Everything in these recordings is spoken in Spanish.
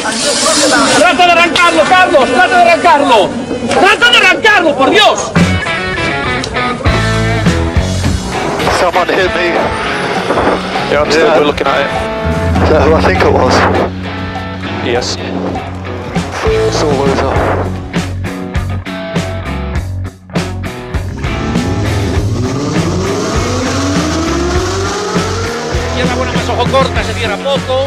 ¡Trata de arrancarlo, Carlos! ¡Trata de arrancarlo! ¡Trata de arrancarlo, por Dios! Someone hit me. Yeah, I'm still Yeah. looking at it. Is that who I think it was? Yes. It's all over. Izquierda buena más ojo corta, se cierra poco.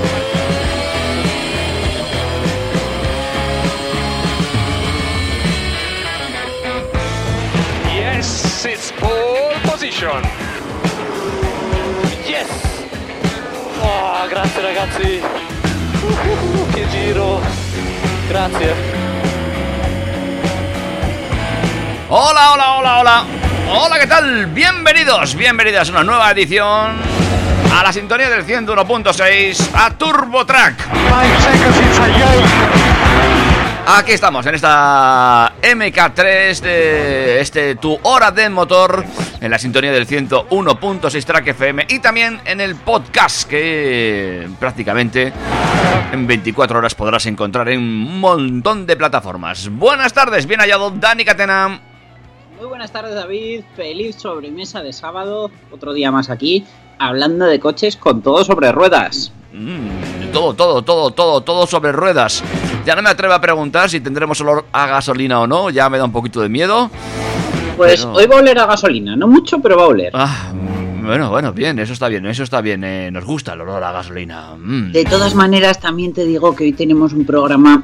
Yes! Oh, grazie ragazzi! Uh, che giro! Grazie! Hola, hola, hola, hola. Hola, ¿qué tal? Bienvenidos, bienvenidas a una nueva edición a la sintonía del 101.6 a Turbo Track. Aquí estamos en esta MK3 de este tu hora de motor en la sintonía del 101.6 Track FM y también en el podcast que prácticamente en 24 horas podrás encontrar en un montón de plataformas. Buenas tardes, bien hallado Dani Catena. Muy buenas tardes David, feliz sobremesa de sábado, otro día más aquí, hablando de coches con todo sobre ruedas. Mm, todo, todo, todo, todo, todo sobre ruedas. Ya no me atrevo a preguntar si tendremos olor a gasolina o no, ya me da un poquito de miedo. Pues Pero- hoy va a oler a gasolina, no mucho, pero va a oler. Ah, mm, bueno, bueno, bien, eso está bien, eso está bien. eh, nos gusta el olor a gasolina. mm. De todas maneras, también te digo que hoy tenemos un programa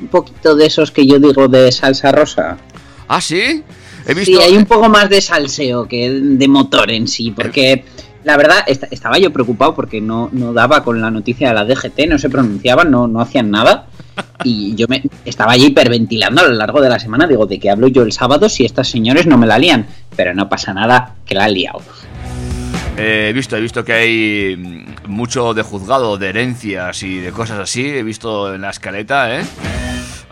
un poquito de esos que yo digo de salsa rosa. Ah, sí. He visto. Sí, hay un poco más de salseo que de motor en sí, porque la verdad est- estaba yo preocupado porque no, no daba con la noticia de la DGT, no se pronunciaban, no, no hacían nada. Y yo me estaba allí hiperventilando a lo largo de la semana. Digo, ¿de qué hablo yo el sábado si estas señores no me la lían? Pero no pasa nada, que la han liado. eh, he visto, he visto que hay mm, mucho de juzgado, de herencias y de cosas así. He visto en la escaleta, ¿eh?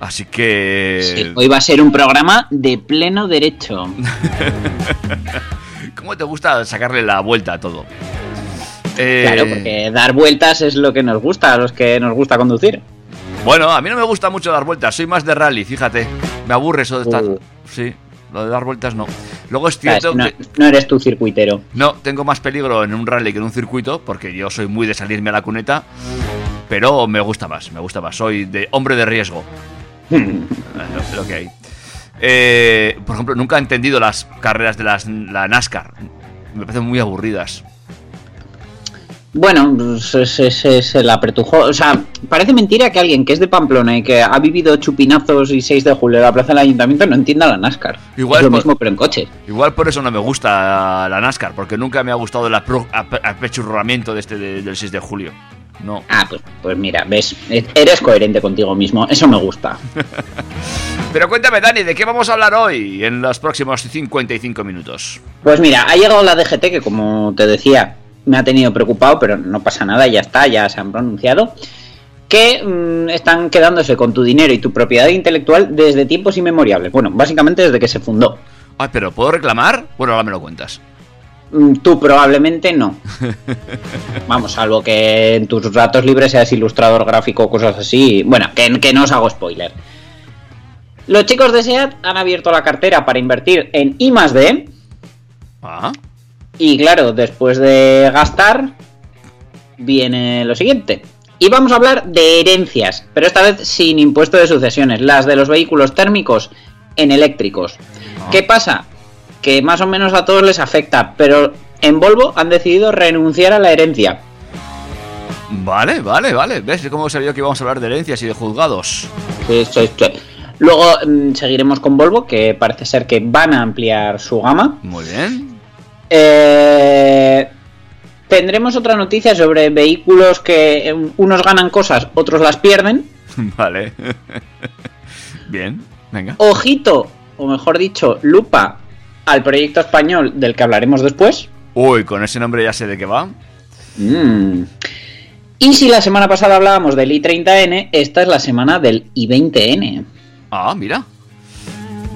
Así que. Sí, hoy va a ser un programa de pleno derecho. ¿Cómo te gusta sacarle la vuelta a todo? Eh, Claro, porque dar vueltas es lo que nos gusta, a los que nos gusta conducir. Bueno, a mí no me gusta mucho dar vueltas, soy más de rally, fíjate. Me aburre eso de estar. Uh. Sí, lo de dar vueltas no. Luego es cierto no, que. no eres tu circuitero. No, tengo más peligro en un rally que en un circuito, porque yo soy muy de salirme a la cuneta. Pero me gusta más, me gusta más. Soy de hombre de riesgo. Lo, que hay. Eh, por ejemplo, nunca he entendido las carreras de las, la NASCAR. Me parecen muy aburridas. Bueno, pues es, es- es el apretujo. O sea, parece mentira que alguien que es de Pamplona y que ha vivido chupinazos y 6 de julio en la plaza del ayuntamiento no entienda la NASCAR. Igual es lo por- mismo, pero en coche. Igual por eso no me gusta la NASCAR, porque nunca me ha gustado el apechurramiento de este de- del 6 de julio. No. Ah, pues, pues mira, ves, eres coherente contigo mismo. Eso me gusta. Pero cuéntame, Dani, ¿de qué vamos a hablar hoy en los próximos 55 minutos? Pues mira, ha llegado la DGT que, como te decía, me ha tenido preocupado, pero no pasa nada, ya está, ya se han pronunciado. Que mm, están quedándose con tu dinero y tu propiedad intelectual desde tiempos inmemoriales. Bueno, básicamente desde que se fundó. Ay, pero ¿puedo reclamar? Bueno, ahora me lo cuentas. Mm, Tú probablemente no. Vamos, salvo que en tus ratos libres seas ilustrador gráfico o cosas así. Bueno, que, que no os hago spoiler. Los chicos de SEAT han abierto la cartera para invertir en I más D. Ah, Y claro, después de gastar, viene lo siguiente. Y vamos a hablar de herencias, pero esta vez sin impuesto de sucesiones, las de los vehículos térmicos en eléctricos. ¿Qué pasa? Que más o menos a todos les afecta, pero en Volvo han decidido renunciar a la herencia. vale, vale, vale. ¿Ves cómo sabía que íbamos a hablar de herencias y de juzgados? Sí, sí, sí. Luego mm, seguiremos con Volvo, que parece ser que van a ampliar su gama. Muy bien. Eh, tendremos otra noticia sobre vehículos que eh, unos ganan cosas, otros las pierden. Vale. bien, venga. Ojito, o mejor dicho, lupa al proyecto español del que hablaremos después. Uy, con ese nombre ya sé de qué va. Mm. Y si la semana pasada hablábamos del i30N, esta es la semana del i20N. Ah, mira.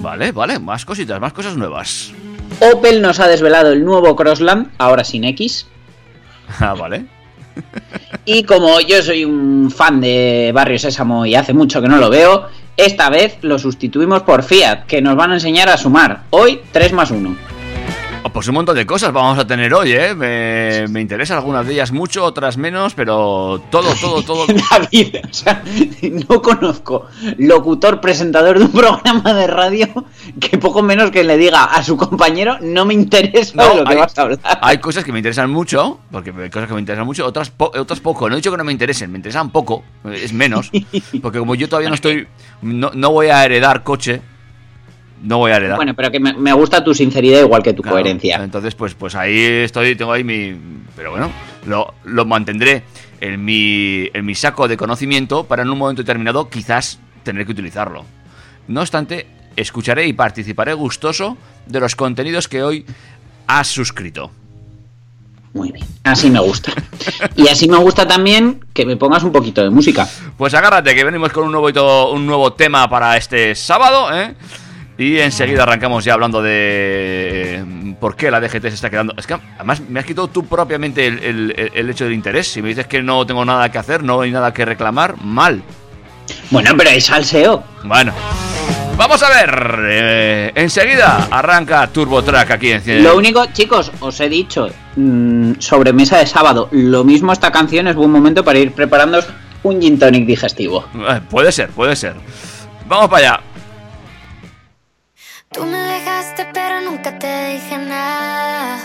Vale, vale, más cositas, más cosas nuevas. Opel nos ha desvelado el nuevo Crossland, ahora sin X. Ah, vale. Y como yo soy un fan de Barrio Sésamo y hace mucho que no lo veo, esta vez lo sustituimos por Fiat, que nos van a enseñar a sumar. Hoy 3 más 1. Oh, Pues un montón de cosas vamos a tener hoy, ¿eh? Me, me interesan algunas de ellas mucho, otras menos, pero todo, todo, todo. La vida, o sea, no conozco locutor, presentador de un programa de radio que poco menos que le diga a su compañero no me interesa No, de lo que hay- vas a hablar. Hay cosas que me interesan mucho, porque hay cosas que me interesan mucho, otras, po- otras poco. No he dicho que no me interesen, me interesan poco, es menos. Porque como yo todavía no estoy, no, no voy a heredar coche, no voy a heredar. Bueno, pero que me, me gusta tu sinceridad igual que tu Claro, coherencia. Entonces, pues, pues ahí estoy, tengo ahí mi. Pero bueno, lo, lo mantendré en mi, en mi saco de conocimiento para en un momento determinado quizás tener que utilizarlo. No obstante, escucharé y participaré gustoso de los contenidos que hoy has suscrito. Muy bien, así me gusta. Y así me gusta también que me pongas un poquito de música. Pues agárrate que venimos con un nuevo, un nuevo tema para este sábado, ¿eh? Y enseguida arrancamos ya hablando de eh, por qué la DGT se está quedando. Es que además me has quitado tú propiamente el, el- el hecho del interés. Si me dices que no tengo nada que hacer, no hay nada que reclamar, mal. Bueno, pero hay salseo. Bueno, vamos a ver. eh, enseguida arranca Turbo Track aquí en Lo único, chicos, os he dicho, mm, sobre mesa de sábado, lo mismo esta canción es buen momento para ir preparándoos un gin tonic digestivo. Eh, Puede ser, puede ser. Vamos para allá. Tú me dejaste pero nunca te dije nada.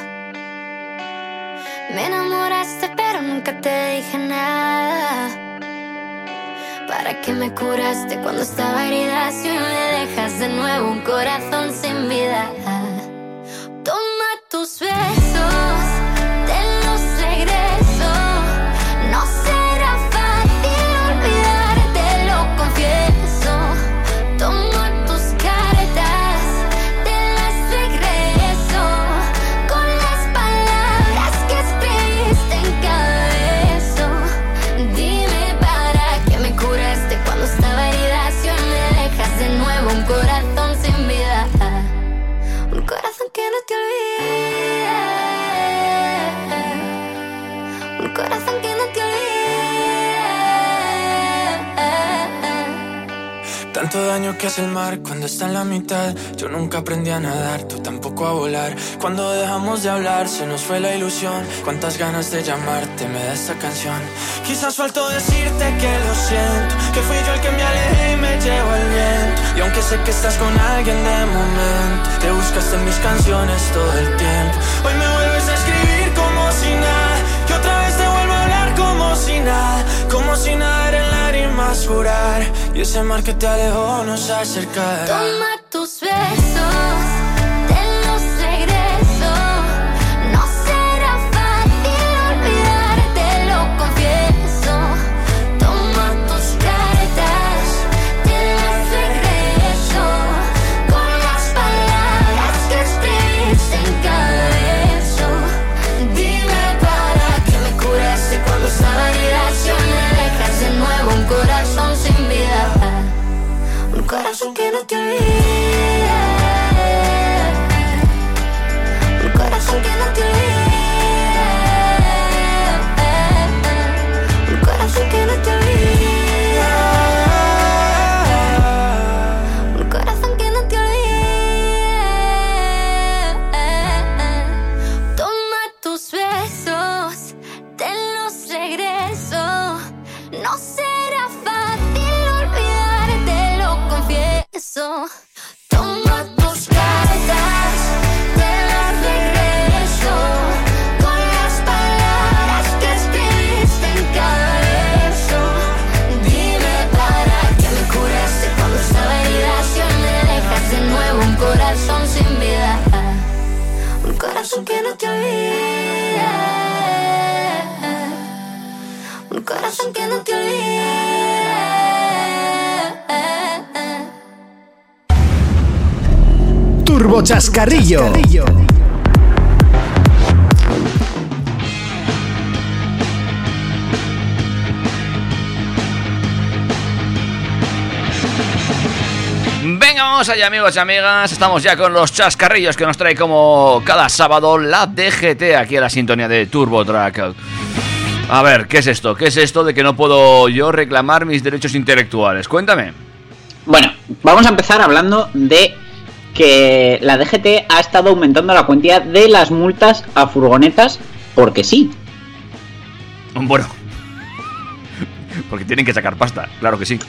Me enamoraste pero nunca te dije nada. ¿Para qué me curaste cuando estaba herida si hoy me dejas de nuevo un corazón sin vida? Toma tus besos, Tanto daño que hace el mar cuando está en la mitad. Yo nunca aprendí a nadar, tú tampoco a volar. Cuando dejamos de hablar, se nos fue la ilusión. Cuántas ganas de llamarte me da esta canción. Quizás faltó decirte que lo siento, que fui yo el que me alejé y me llevo el viento. Y aunque sé que estás con alguien de momento, te buscaste en mis canciones todo el tiempo. Hoy me vuelves a escribir como si nada, y otra vez te vuelvo a hablar como si nada, como si nada jurar. Y ese mar que te alejó nos acercará. Toma tus besos, chascarrillo. Venga, vamos allá amigos y amigas, estamos ya con los chascarrillos que nos trae como cada sábado la DGT aquí a la sintonía de Turbo Track. A ver, ¿qué es esto? ¿Qué es esto de que no puedo yo reclamar mis derechos intelectuales? Cuéntame. Bueno, vamos a empezar hablando de que la DGT ha estado aumentando la cuantía de las multas a furgonetas porque sí. Bueno. Porque tienen que sacar pasta, claro que sí.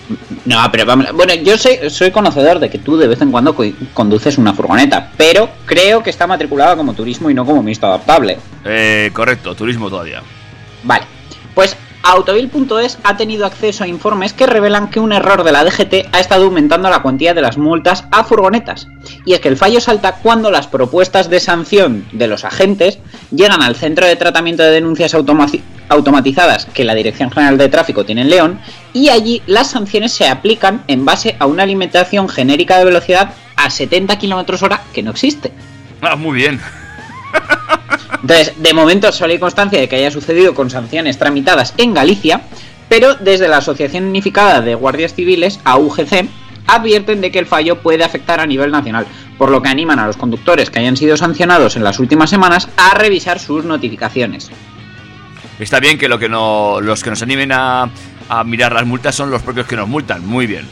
No, pero vamos, bueno, yo soy, soy conocedor de que tú de vez en cuando co- conduces una furgoneta, pero creo que está matriculada como turismo y no como mixto adaptable. Eh, correcto, turismo todavía. Vale, pues Autovil.es ha tenido acceso a informes que revelan que un error de la DGT ha estado aumentando la cuantía de las multas a furgonetas. Y es que el fallo salta cuando las propuestas de sanción de los agentes llegan al centro de tratamiento de denuncias automatizadas que la Dirección General de Tráfico tiene en León y allí las sanciones se aplican en base a una limitación genérica de velocidad a 70 km hora que no existe. Ah, muy bien. Entonces, de momento solo hay constancia de que haya sucedido con sanciones tramitadas en Galicia, pero desde la Asociación Unificada de Guardias Civiles, AUGC, advierten de que el fallo puede afectar a nivel nacional, por lo que animan a los conductores que hayan sido sancionados en las últimas semanas a revisar sus notificaciones. Está bien que, lo que los que nos animen a mirar las multas son los propios que nos multan. Muy bien.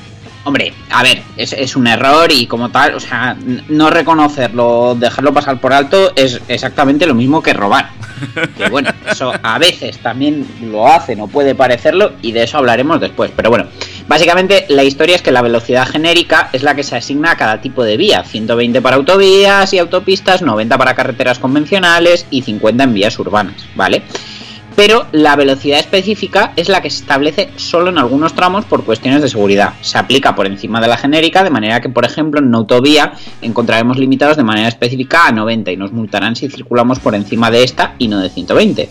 Hombre, a ver, es, es un error y como tal, o sea, no reconocerlo, dejarlo pasar por alto es exactamente lo mismo que robar. Que bueno, eso a veces también lo hace, no puede parecerlo y de eso hablaremos después. Pero bueno, básicamente la historia es que la velocidad genérica es la que se asigna a cada tipo de vía. 120 para autovías y autopistas, 90 para carreteras convencionales y 50 en vías urbanas, ¿vale? Pero la velocidad específica es la que se establece solo en algunos tramos por cuestiones de seguridad. Se aplica por encima de la genérica, de manera que, por ejemplo, en una autovía encontraremos limitados de manera específica a 90 y nos multarán si circulamos por encima de esta y no de 120.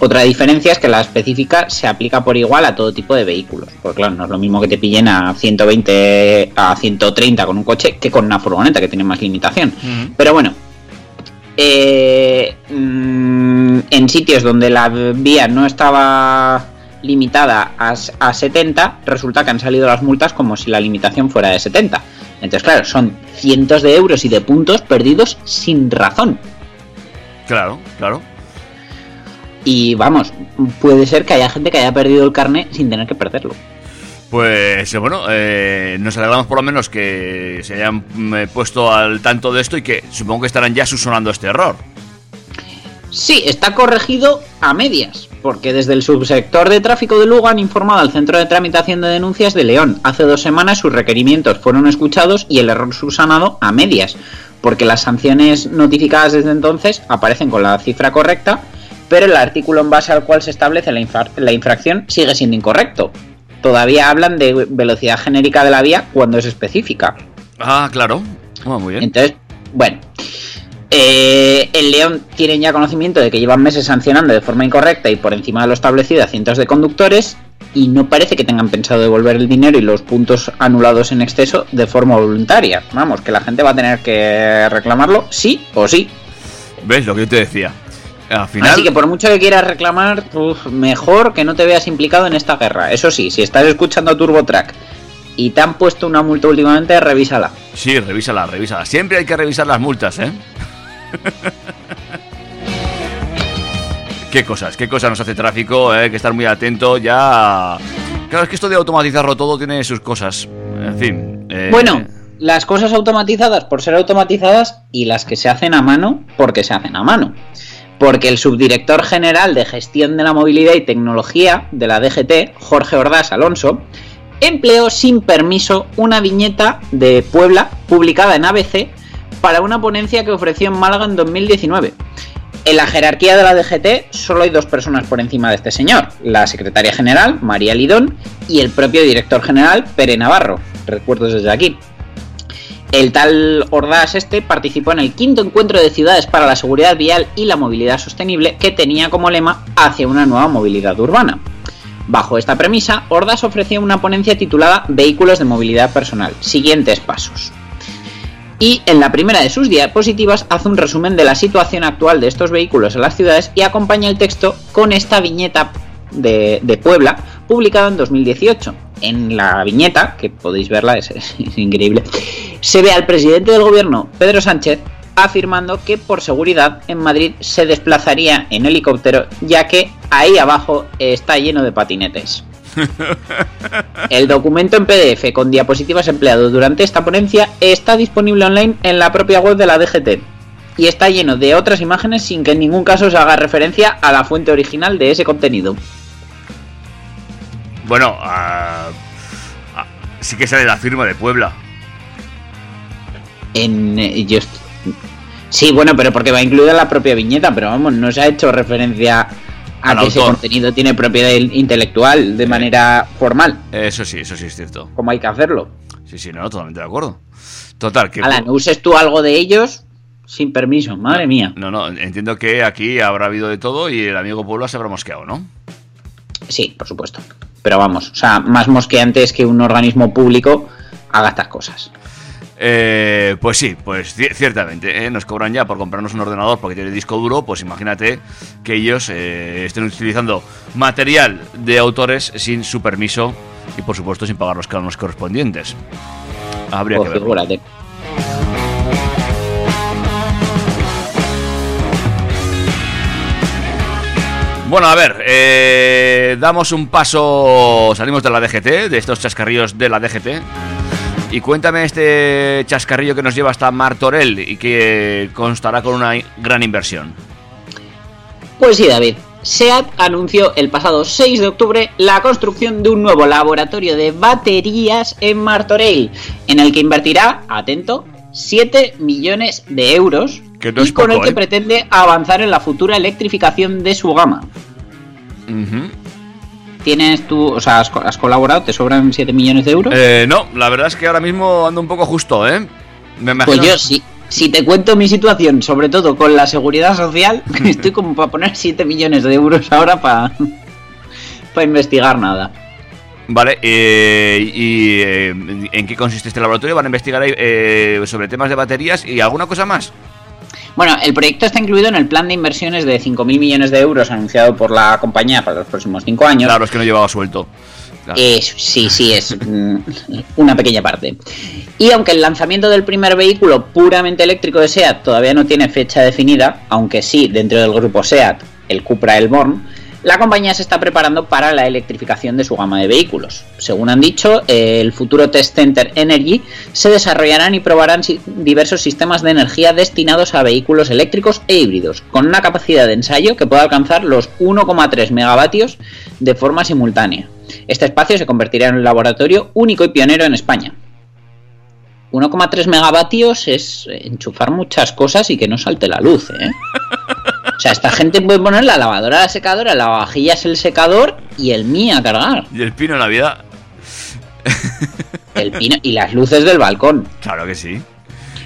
Otra diferencia es que la específica se aplica por igual a todo tipo de vehículos. Porque claro, no es lo mismo que te pillen a 120, a 130 con un coche que con una furgoneta que tiene más limitación. Pero bueno, eh, mm, en sitios donde la vía no estaba limitada a, a 70, resulta que han salido las multas como si la limitación fuera de 70. Entonces, claro, son cientos de euros y de puntos perdidos sin razón. Claro, claro. Y vamos, puede ser que haya gente que haya perdido el carnet sin tener que perderlo. Pues eh, bueno, eh, nos alegramos por lo menos que se hayan mm, eh, puesto al tanto de esto y que supongo que estarán ya subsanando este error. Sí, está corregido a medias, porque desde el subsector de tráfico de Lugo han informado al Centro de Tramitación de Denuncias de León. Hace dos semanas sus requerimientos fueron escuchados y el error subsanado a medias, porque las sanciones notificadas desde entonces aparecen con la cifra correcta, pero el artículo en base al cual se establece la, infra- la infracción sigue siendo incorrecto. Todavía hablan de velocidad genérica de la vía cuando es específica. Ah, claro. Ah, muy bien. Entonces, bueno. Eh, en León tienen ya conocimiento de que llevan meses sancionando de forma incorrecta y por encima de lo establecido a cientos de conductores y no parece que tengan pensado devolver el dinero y los puntos anulados en exceso de forma voluntaria. Vamos, que la gente va a tener que reclamarlo sí o sí. ¿Ves lo que yo te decía? Al final. Así que por mucho que quieras reclamar, uf, mejor que no te veas implicado en esta guerra. Eso sí, si estás escuchando a TurboTrack y te han puesto una multa últimamente, revísala. Sí, revísala, revísala. Siempre hay que revisar las multas, ¿eh? qué cosas, qué cosas nos hace tráfico, ¿eh? hay que estar muy atento ya. Claro, es que esto de automatizarlo todo tiene sus cosas. En fin. eh, Bueno, las cosas automatizadas por ser automatizadas y las que se hacen a mano porque se hacen a mano. Porque el subdirector general de gestión de la movilidad y tecnología de la DGT, Jorge Ordaz Alonso, empleó sin permiso una viñeta de Puebla publicada en ABC para una ponencia que ofreció en Málaga en 2019. En la jerarquía de la DGT solo hay dos personas por encima de este señor, la secretaria general, María Lidón, y el propio director general, Pere Navarro. Recuerdos desde aquí. El tal Ordaz este participó en el quinto encuentro de ciudades para la seguridad vial y la movilidad sostenible que tenía como lema hacia una nueva movilidad urbana. Bajo esta premisa, Ordaz ofreció una ponencia titulada Vehículos de movilidad personal. Siguientes pasos. Y en la primera de sus diapositivas hace un resumen de la situación actual de estos vehículos en las ciudades y acompaña el texto con esta viñeta de, de Puebla, publicada en 2018. En la viñeta, que podéis verla, es, es increíble, se ve al presidente del gobierno, Pedro Sánchez, afirmando que por seguridad en Madrid se desplazaría en helicóptero, ya que ahí abajo está lleno de patinetes. El documento en PDF con diapositivas empleado durante esta ponencia está disponible online en la propia web de la DGT y está lleno de otras imágenes sin que en ningún caso se haga referencia a la fuente original de ese contenido. Bueno, ah, sí que sale la firma de Puebla. En, eh, yo sí, bueno, pero porque va incluida la propia viñeta, pero vamos, no se ha hecho referencia a Al que ese contenido tiene propiedad intelectual de manera formal, Eso sí, eso sí es cierto. como hay que hacerlo. Sí, sí, no, totalmente de acuerdo. Total, que... Alan, no uses tú algo de ellos sin permiso, madre mía. No, no, entiendo que aquí habrá habido de todo y el amigo Puebla se habrá mosqueado, ¿no? Sí, por supuesto. Pero vamos, o sea, más mosqueante es que un organismo público haga estas cosas. Eh, pues sí, pues ci- ciertamente, ¿eh? nos cobran ya por comprarnos un ordenador porque tiene disco duro, pues imagínate que ellos eh, estén utilizando material de autores sin su permiso y por supuesto sin pagar los cánones correspondientes. Habría que verlo. figúrate. Bueno, a ver, eh, damos un paso, salimos de la DGT, de estos chascarrillos de la DGT. Y cuéntame este chascarrillo que nos lleva hasta Martorell y que constará con una gran inversión. Pues sí, David. SEAT anunció el pasado 6 de octubre la construcción de un nuevo laboratorio de baterías en Martorell, en el que invertirá, atento, 7 millones de euros Que no y con poco, el que ¿eh? pretende avanzar en la futura electrificación de su gama. ¿Tienes tú, o sea, has colaborado? ¿Te sobran 7 millones de euros? Eh, no, la verdad es que ahora mismo ando un poco justo, ¿eh? Me imagino... Pues yo sí. Si te cuento mi situación, sobre todo con la seguridad social, estoy como para poner 7 millones de euros ahora para para investigar nada. Vale, eh, ¿y eh, en qué consiste este laboratorio? ¿Van a investigar eh, sobre temas de baterías y alguna cosa más? Bueno, el proyecto está incluido en el plan de inversiones de 5.000 millones de euros anunciado por la compañía para los próximos 5 años. Claro, es que no llevaba suelto. Claro. Es- sí, sí, es mm, una pequeña parte. Y aunque el lanzamiento del primer vehículo puramente eléctrico de SEAT todavía no tiene fecha definida, aunque sí dentro del grupo SEAT, el Cupra Elborn, la compañía se está preparando para la electrificación de su gama de vehículos. Según han dicho, el futuro Test Center Energy se desarrollarán y probarán diversos sistemas de energía destinados a vehículos eléctricos e híbridos, con una capacidad de ensayo que puede alcanzar los 1,3 megavatios de forma simultánea. Este espacio se convertirá en un laboratorio único y pionero en España. 1,3 megavatios es enchufar muchas cosas y que no salte la luz, ¿eh? O sea, esta gente puede poner la lavadora a la secadora, la vajilla es el secador y el mío a cargar. Y el pino Navidad, El pino y las luces del balcón. claro que sí.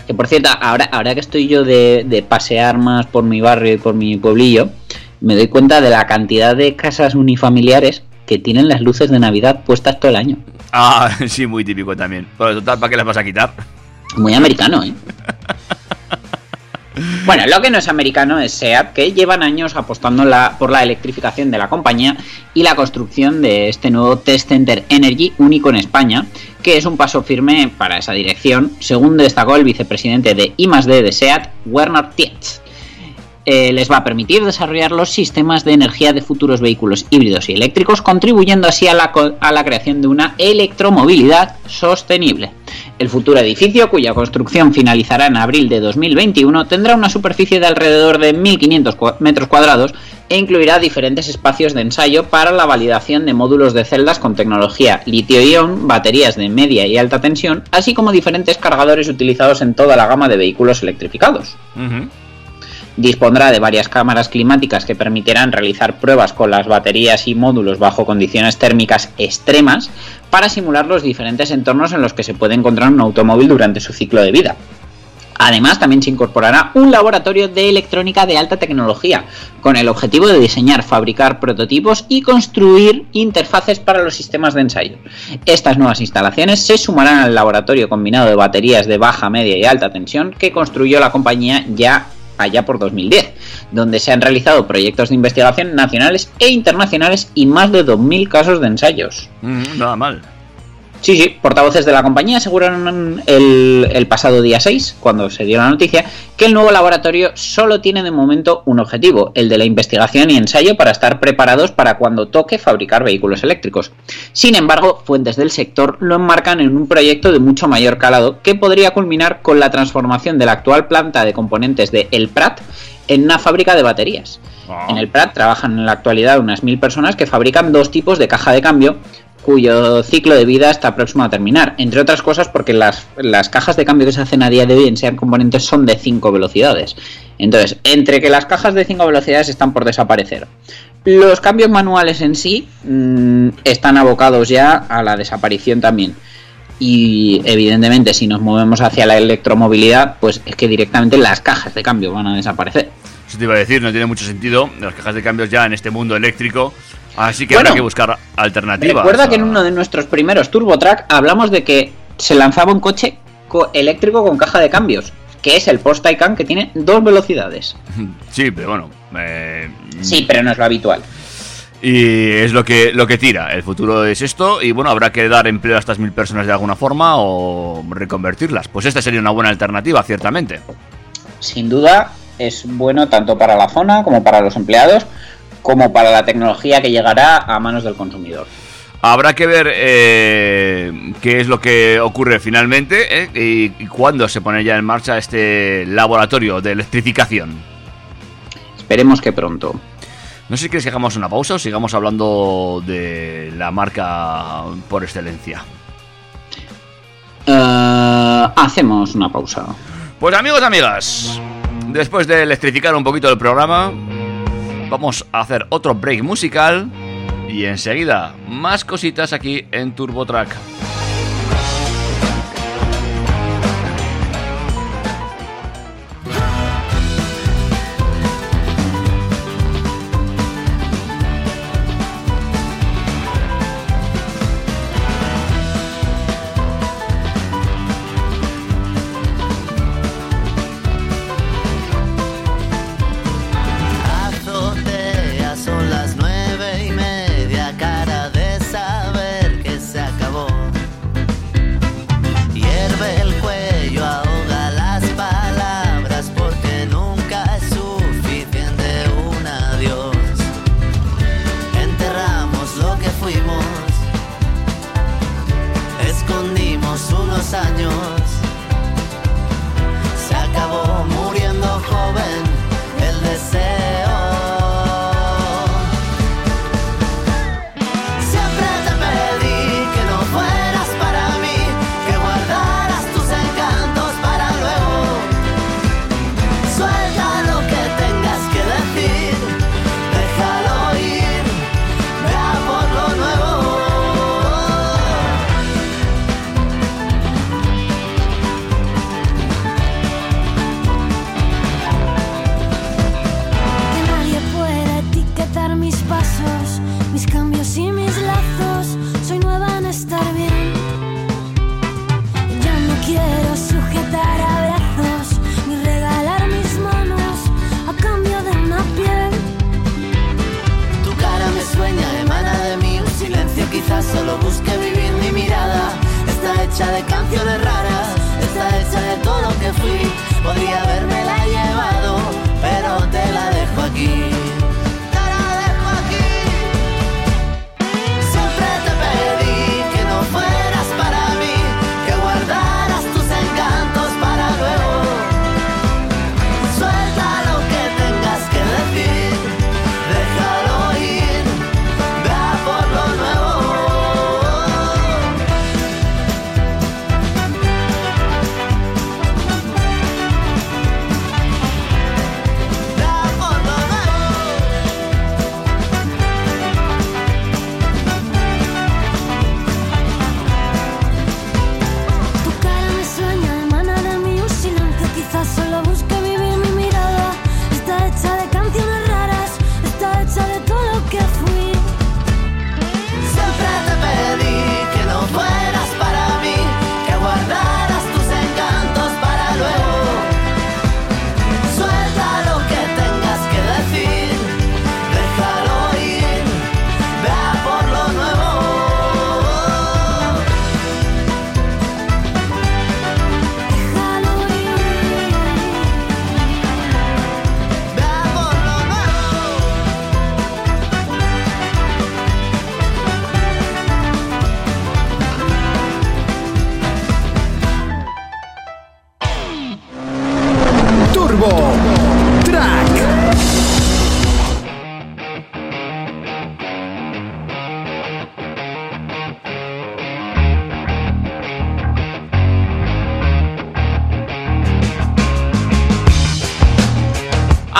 Que por cierto, ahora, ahora que estoy yo de, de pasear más por mi barrio y por mi pueblillo, me doy cuenta de la cantidad de casas unifamiliares que tienen las luces de Navidad puestas todo el año. Ah, sí, muy típico también. Pero total, ¿para qué las vas a quitar? Muy americano, ¿eh? Bueno, lo que no es americano es SEAT, que llevan años apostando por la electrificación de la compañía y la construcción de este nuevo Test Center Energy único en España, que es un paso firme para esa dirección, según destacó el vicepresidente de I+D de SEAT, Werner Tietz. Eh, les va a permitir desarrollar los sistemas de energía de futuros vehículos híbridos y eléctricos, contribuyendo así a la, a la creación de una electromovilidad sostenible. El futuro edificio, cuya construcción finalizará en abril de 2021, tendrá una superficie de alrededor de 1.500 cua- metros cuadrados e incluirá diferentes espacios de ensayo para la validación de módulos de celdas con tecnología litio-ion, baterías de media y alta tensión, así como diferentes cargadores utilizados en toda la gama de vehículos electrificados. Dispondrá de varias cámaras climáticas que permitirán realizar pruebas con las baterías y módulos bajo condiciones térmicas extremas para simular los diferentes entornos en los que se puede encontrar un automóvil durante su ciclo de vida. Además, también se incorporará un laboratorio de electrónica de alta tecnología, con el objetivo de diseñar, fabricar prototipos y construir interfaces para los sistemas de ensayo. Estas nuevas instalaciones se sumarán al laboratorio combinado de baterías de baja, media y alta tensión que construyó la compañía ya allá por 2010, donde se han realizado proyectos de investigación nacionales e internacionales y más de 2.000 casos de ensayos. Mm, nada mal. Sí, sí, portavoces de la compañía aseguraron el, el, pasado día 6, cuando se dio la noticia, que el nuevo laboratorio solo tiene de momento un objetivo, el de la investigación y ensayo para estar preparados para cuando toque fabricar vehículos eléctricos. Sin embargo, fuentes del sector lo enmarcan en un proyecto de mucho mayor calado que podría culminar con la transformación de la actual planta de componentes de El Prat en una fábrica de baterías. En el Prat trabajan en la actualidad unas mil personas que fabrican dos tipos de caja de cambio, cuyo ciclo de vida está próximo a terminar. Entre otras cosas porque las, las, cajas de cambio que se hacen a día de hoy en sean componentes son de 5 velocidades. Entonces, entre que las cajas de 5 velocidades están por desaparecer. Los cambios manuales en sí mmm, están abocados ya a la desaparición también. Y evidentemente si nos movemos hacia la electromovilidad, pues es que directamente las cajas de cambio van a desaparecer. Eso te iba a decir, no tiene mucho sentido. Las cajas de cambios ya en este mundo eléctrico Así que bueno, habrá que buscar alternativas. Recuerda que en uno de nuestros primeros TurboTrack hablamos de que se lanzaba un coche eléctrico con caja de cambios, que es el Porsche Taycan que tiene dos velocidades. Sí, pero bueno. Eh... Sí, pero no es lo habitual. Y es lo que, lo que tira. El futuro es esto. Y bueno, habrá que dar empleo a estas mil personas de alguna forma o reconvertirlas. Pues esta sería una buena alternativa, ciertamente. Sin duda, es bueno tanto para la zona como para los empleados como para la tecnología que llegará a manos del consumidor. Habrá que ver eh, qué es lo que ocurre finalmente eh, y, y cuándo se pone ya en marcha este laboratorio de electrificación. Esperemos que pronto. No sé si quieres que hagamos una pausa o sigamos hablando de la marca por excelencia. Uh, hacemos una pausa. Pues amigos, amigas, después de electrificar un poquito el programa, vamos a hacer otro break musical y enseguida más cositas aquí en TurboTrack. hecha de canciones raras, está hecha de todo lo que fui. Podría haberme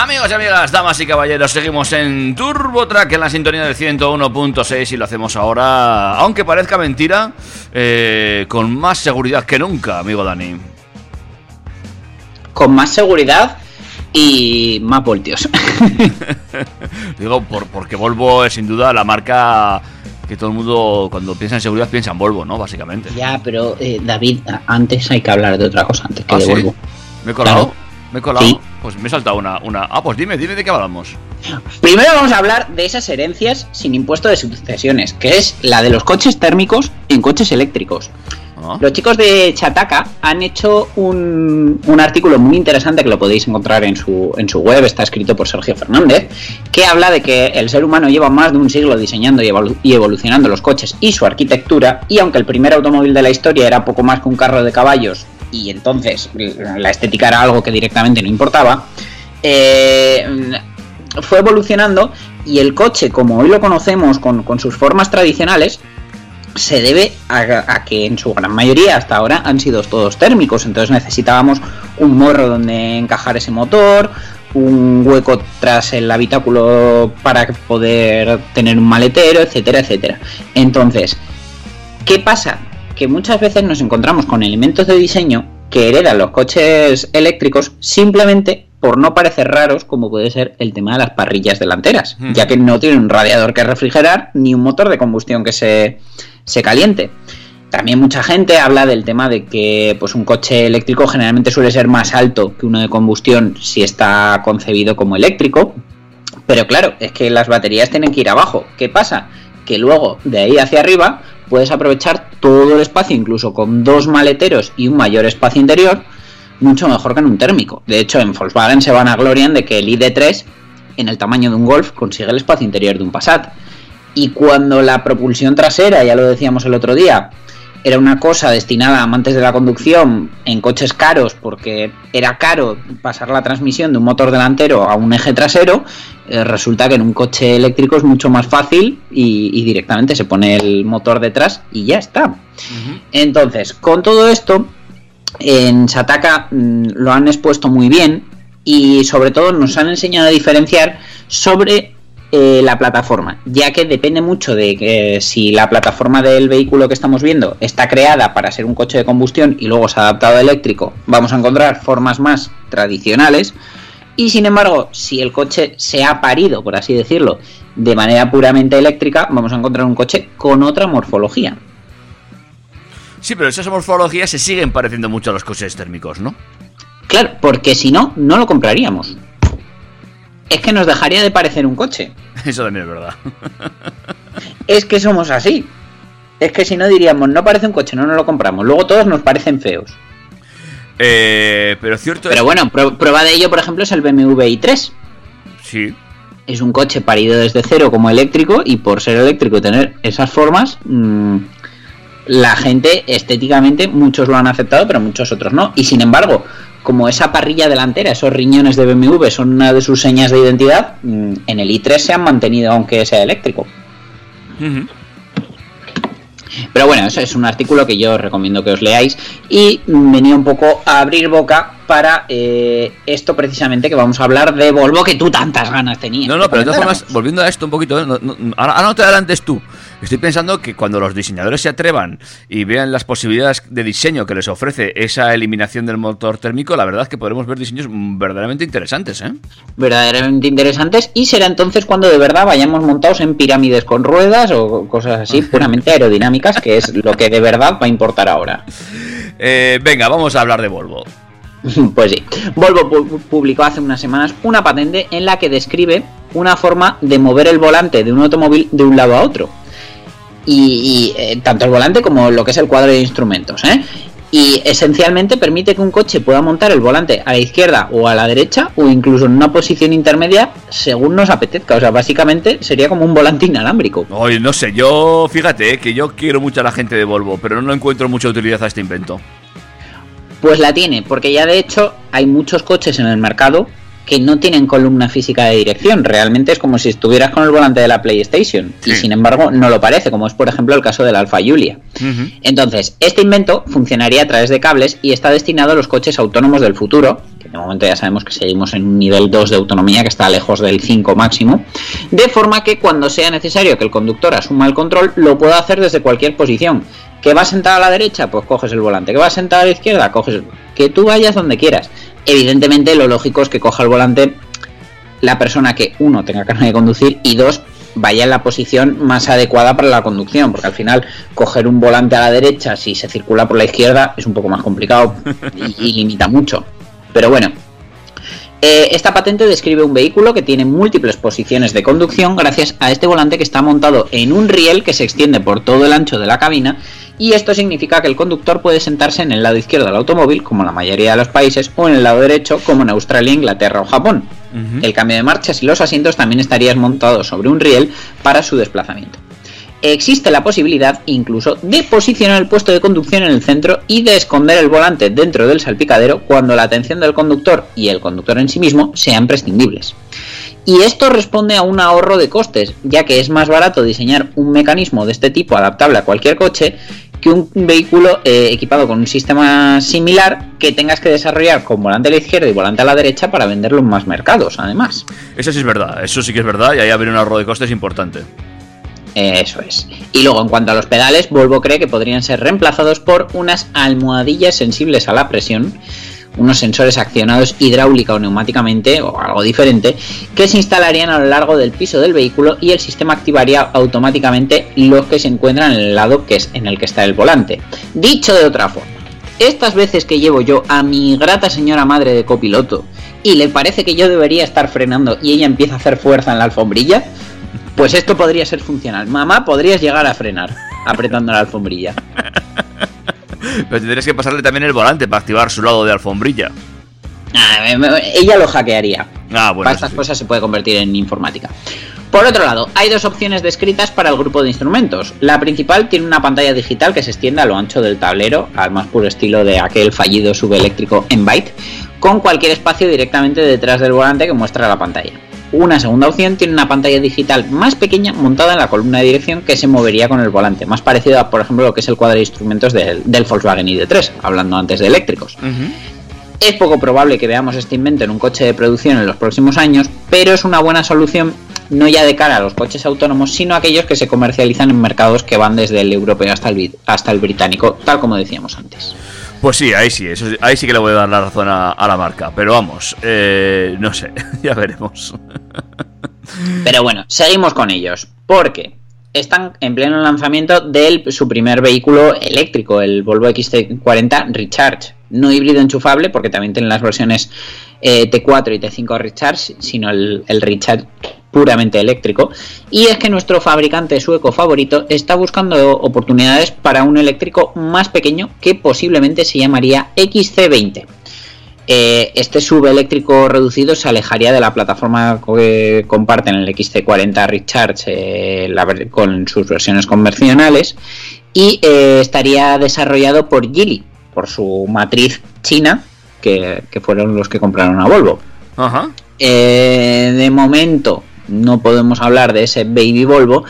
Amigos y amigas, damas y caballeros, seguimos en Turbo Track en la sintonía del 101.6 y lo hacemos ahora, aunque parezca mentira, eh, con más seguridad que nunca, amigo Dani. Con más seguridad y más voltios. Digo, por, porque Volvo es sin duda la marca que todo el mundo cuando piensa en seguridad piensa en Volvo, ¿no? Básicamente. ya, pero eh, David, antes hay que hablar de otra cosa, antes que ¿Ah, de sí? Volvo. ¿Me he colado? Claro. ¿Me he colado? Sí. Pues me he saltado una, una... Ah, pues dime, dime de qué hablamos. Primero vamos a hablar de esas herencias sin impuesto de sucesiones, que es la de los coches térmicos en coches eléctricos. Ah. Los chicos de Chataka han hecho un, un artículo muy interesante que lo podéis encontrar en su, en su web, está escrito por Sergio Fernández, que habla de que el ser humano lleva más de un siglo diseñando y, evolu- y evolucionando los coches y su arquitectura, y aunque el primer automóvil de la historia era poco más que un carro de caballos, y entonces la estética era algo que directamente no importaba, eh, fue evolucionando y el coche, como hoy lo conocemos con, sus formas tradicionales, se debe a, a que en su gran mayoría hasta ahora han sido todos térmicos, entonces necesitábamos un morro donde encajar ese motor, un hueco tras el habitáculo para poder tener un maletero, etcétera, etcétera. Entonces, ¿qué pasa? Que muchas veces nos encontramos con elementos de diseño que heredan los coches eléctricos simplemente por no parecer raros, como puede ser el tema de las parrillas delanteras, ya que no tienen un radiador que refrigerar ni un motor de combustión que se, se caliente. También mucha gente habla del tema de que pues un coche eléctrico generalmente suele ser más alto que uno de combustión si está concebido como eléctrico. Pero claro, es que las baterías tienen que ir abajo. ¿Qué pasa? Que luego de ahí hacia arriba puedes aprovechar todo el espacio, incluso con dos maleteros y un mayor espacio interior, mucho mejor que en un térmico. De hecho, en Volkswagen se van a glorian de que el ID3, en el tamaño de un Golf, consigue el espacio interior de un Passat. Y cuando la propulsión trasera, ya lo decíamos el otro día, era una cosa destinada a amantes de la conducción en coches caros porque era caro pasar la transmisión de un motor delantero a un eje trasero, eh, resulta que en un coche eléctrico es mucho más fácil y, y directamente se pone el motor detrás y ya está. Entonces, con todo esto, en Sataka mm, lo han expuesto muy bien y sobre todo nos han enseñado a diferenciar sobre eh, la plataforma, ya que depende mucho de que si la plataforma del vehículo que estamos viendo está creada para ser un coche de combustión y luego se ha adaptado a eléctrico, vamos a encontrar formas más tradicionales. Y sin embargo, si el coche se ha parido, por así decirlo, de manera puramente eléctrica, vamos a encontrar un coche con otra morfología. Sí, pero esas morfologías se siguen pareciendo mucho a los coches térmicos, ¿no? Claro, porque si no, no lo compraríamos. Es que nos dejaría de parecer un coche. Eso también es verdad. Es que somos así. Es que si no diríamos, no parece un coche, no nos lo compramos. Luego todos nos parecen feos. Eh, pero cierto Pero es... bueno, prue- prueba de ello, por ejemplo, es el BMW i3. Sí. Es un coche parido desde cero como eléctrico y por ser eléctrico y tener esas formas, mm, la gente estéticamente, muchos lo han aceptado, pero muchos otros no. Y sin embargo, como esa parrilla delantera, esos riñones de BMW son una de sus señas de identidad, mm, en el i3 se han mantenido aunque sea eléctrico. Pero bueno, eso es un artículo que yo os recomiendo que os leáis y venía un poco a abrir boca para eh, esto precisamente que vamos a hablar de Volvo que tú tantas ganas tenías. No, no, pero de todas formas, volviendo a esto un poquito, no- no- ahora, no te adelantes tú. Estoy pensando que cuando los diseñadores se atrevan y vean las posibilidades de diseño que les ofrece esa eliminación del motor térmico, la verdad es que podremos ver diseños verdaderamente interesantes, ¿eh? verdaderamente interesantes y será entonces cuando de verdad vayamos montados en pirámides con ruedas o cosas así puramente aerodinámicas, que es lo que de verdad va a importar ahora. Eh, venga, vamos a hablar de Volvo. Pues sí, Volvo pu- publicó hace unas semanas una patente en la que describe una forma de mover el volante de un automóvil de un lado a otro. Y, eh, tanto el volante como lo que es el cuadro de instrumentos, ¿eh? Y esencialmente permite que un coche pueda montar el volante a la izquierda o a la derecha o incluso en una posición intermedia según nos apetezca. O sea, básicamente sería como un volante inalámbrico. Oye, no sé, yo, fíjate, eh, que yo quiero mucho a la gente de Volvo, pero no encuentro mucha utilidad a este invento. Pues la tiene, porque ya de hecho hay muchos coches en el mercado que no tienen columna física de dirección. Realmente es como si estuvieras con el volante de la PlayStation. Y sin embargo no lo parece, como es por ejemplo el caso del Alfa Julia. Entonces, este invento funcionaría a través de cables y está destinado a los coches autónomos del futuro, que De momento ya sabemos que seguimos en un nivel 2 de autonomía que está lejos del 5 máximo, de forma que cuando sea necesario que el conductor asuma el control, lo pueda hacer desde cualquier posición. Que va sentado a la derecha, pues coges el volante. Que va sentado a la izquierda, coges el Que tú vayas donde quieras. Evidentemente lo lógico es que coja el volante la persona que, uno, tenga carne de conducir y dos, vaya en la posición más adecuada para la conducción, porque al final coger un volante a la derecha si se circula por la izquierda es un poco más complicado y, y limita mucho. Pero bueno, eh, esta patente describe un vehículo que tiene múltiples posiciones de conducción gracias a este volante que está montado en un riel que se extiende por todo el ancho de la cabina y esto significa que el conductor puede sentarse en el lado izquierdo del automóvil, como en la mayoría de los países, o en el lado derecho, como en Australia, Inglaterra o Japón. El cambio de marchas y los asientos también estarían montados sobre un riel para su desplazamiento. Existe la posibilidad incluso de posicionar el puesto de conducción en el centro y de esconder el volante dentro del salpicadero cuando la atención del conductor y el conductor en sí mismo sean prescindibles. Y esto responde a un ahorro de costes, ya que es más barato diseñar un mecanismo de este tipo adaptable a cualquier coche que un vehículo eh, equipado con un sistema similar que tengas que desarrollar con volante a la izquierda y volante a la derecha para venderlo en más mercados, además. Eso sí es verdad, eso sí que es verdad y ahí habría un ahorro de costes importante. Eso es. Y luego, en cuanto a los pedales, Volvo cree que podrían ser reemplazados por unas almohadillas sensibles a la presión, unos sensores accionados hidráulica o neumáticamente o algo diferente, que se instalarían a lo largo del piso del vehículo y el sistema activaría automáticamente los que se encuentran en el lado que es en el que está el volante. Dicho de otra forma, estas veces que llevo yo a mi grata señora madre de copiloto y le parece que yo debería estar frenando y ella empieza a hacer fuerza en la alfombrilla, pues esto podría ser funcional. Mamá, podrías llegar a frenar apretando la alfombrilla. Pero tendrías que pasarle también el volante para activar su lado de alfombrilla. Ah, ella lo hackearía. Ah, bueno. para estas sí. cosas se puede convertir en informática. Por otro lado, hay dos opciones descritas para el grupo de instrumentos. La principal tiene una pantalla digital que se extiende a lo ancho del tablero, al más puro estilo de aquel fallido subeléctrico en Byte, con cualquier espacio directamente detrás del volante que muestra la pantalla. Una segunda opción tiene una pantalla digital más pequeña montada en la columna de dirección que se movería con el volante, más parecido a, por ejemplo, lo que es el cuadro de instrumentos del, del Volkswagen ID3, hablando antes de eléctricos. Es poco probable que veamos este invento en un coche de producción en los próximos años, pero es una buena solución no ya de cara a los coches autónomos, sino a aquellos que se comercializan en mercados que van desde el europeo hasta el, bri- hasta el británico, tal como decíamos antes. Pues sí, ahí sí, ahí sí que le voy a dar la razón a, la marca. Pero vamos, eh, no sé, ya veremos. Pero bueno, seguimos con ellos, porque están en pleno lanzamiento de su primer vehículo eléctrico, el Volvo XC40 Recharge. No híbrido enchufable, porque también tienen las versiones eh, T4 y T5 Recharge, sino el Recharge puramente eléctrico. Y es que nuestro fabricante sueco favorito está buscando oportunidades para un eléctrico más pequeño que posiblemente se llamaría XC20. Eh, este subeléctrico reducido se alejaría de la plataforma que comparten el XC40 Recharge eh, la con sus versiones convencionales y eh, estaría desarrollado por Geely, por su matriz china, que, que fueron los que compraron a Volvo. Ajá. Eh, de momento no podemos hablar de ese baby Volvo,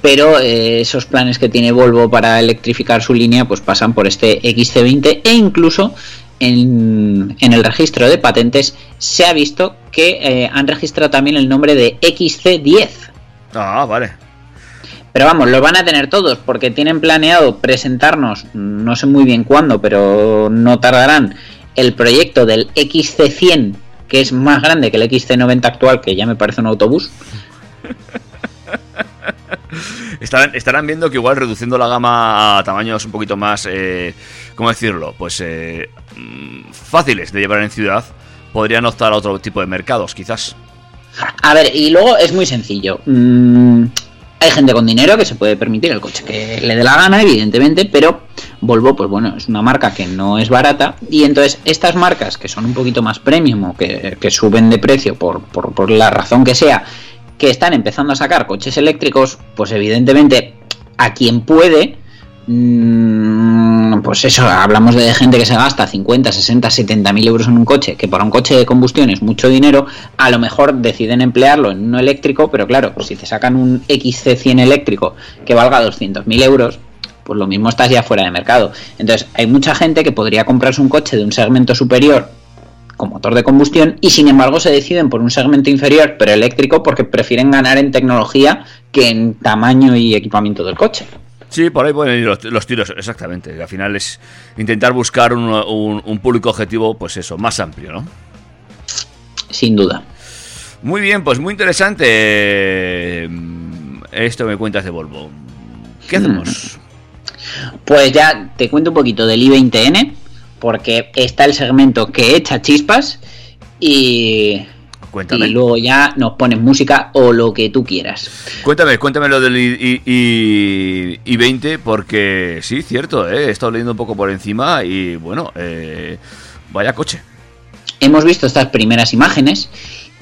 pero eh, esos planes que tiene Volvo para electrificar su línea pues pasan por este XC20 e incluso en, en el registro de patentes se ha visto que eh, han registrado también el nombre de XC10. Ah, vale. Pero vamos, lo van a tener todos porque tienen planeado presentarnos, no sé muy bien cuándo, pero no tardarán, el proyecto del XC100, que es más grande que el XC90 actual, que ya me parece un autobús. Estarán, estarán viendo que igual reduciendo la gama a tamaños un poquito más, eh, ¿cómo decirlo? Pues eh, mm, fáciles de llevar en ciudad, podrían optar a otro tipo de mercados, quizás. A ver, y luego es muy sencillo. Mm, hay gente con dinero que se puede permitir el coche que le dé la gana, evidentemente, pero Volvo, pues bueno, es una marca que no es barata. Y entonces estas marcas que son un poquito más premium o que, suben de precio por, por, por la razón que sea, que están empezando a sacar coches eléctricos, pues evidentemente a quien puede, pues eso, hablamos de gente que se gasta 50, 60, 70 mil euros en un coche, que para un coche de combustión es mucho dinero, a lo mejor deciden emplearlo en uno eléctrico, pero claro, si te sacan un XC100 eléctrico que valga 200 mil euros, pues lo mismo estás ya fuera de mercado. Entonces, hay mucha gente que podría comprarse un coche de un segmento superior con motor de combustión y sin embargo se deciden por un segmento inferior pero eléctrico porque prefieren ganar en tecnología que en tamaño y equipamiento del coche. Sí, por ahí pueden ir los, los tiros, exactamente. Al final es intentar buscar un, un- un público objetivo, pues eso, más amplio, ¿no? Sin duda. Muy bien, pues muy interesante eh, esto me cuentas de Volvo. ¿Qué Hmm. hacemos? Pues ya te cuento un poquito del i20N porque está el segmento que echa chispas y, Cuéntame. y luego ya nos pones música o lo que tú quieras. Cuéntame, cuéntame lo del I, I- I- 20 porque sí, cierto, ¿eh? he estado leyendo un poco por encima y bueno, eh, vaya coche. Hemos visto estas primeras imágenes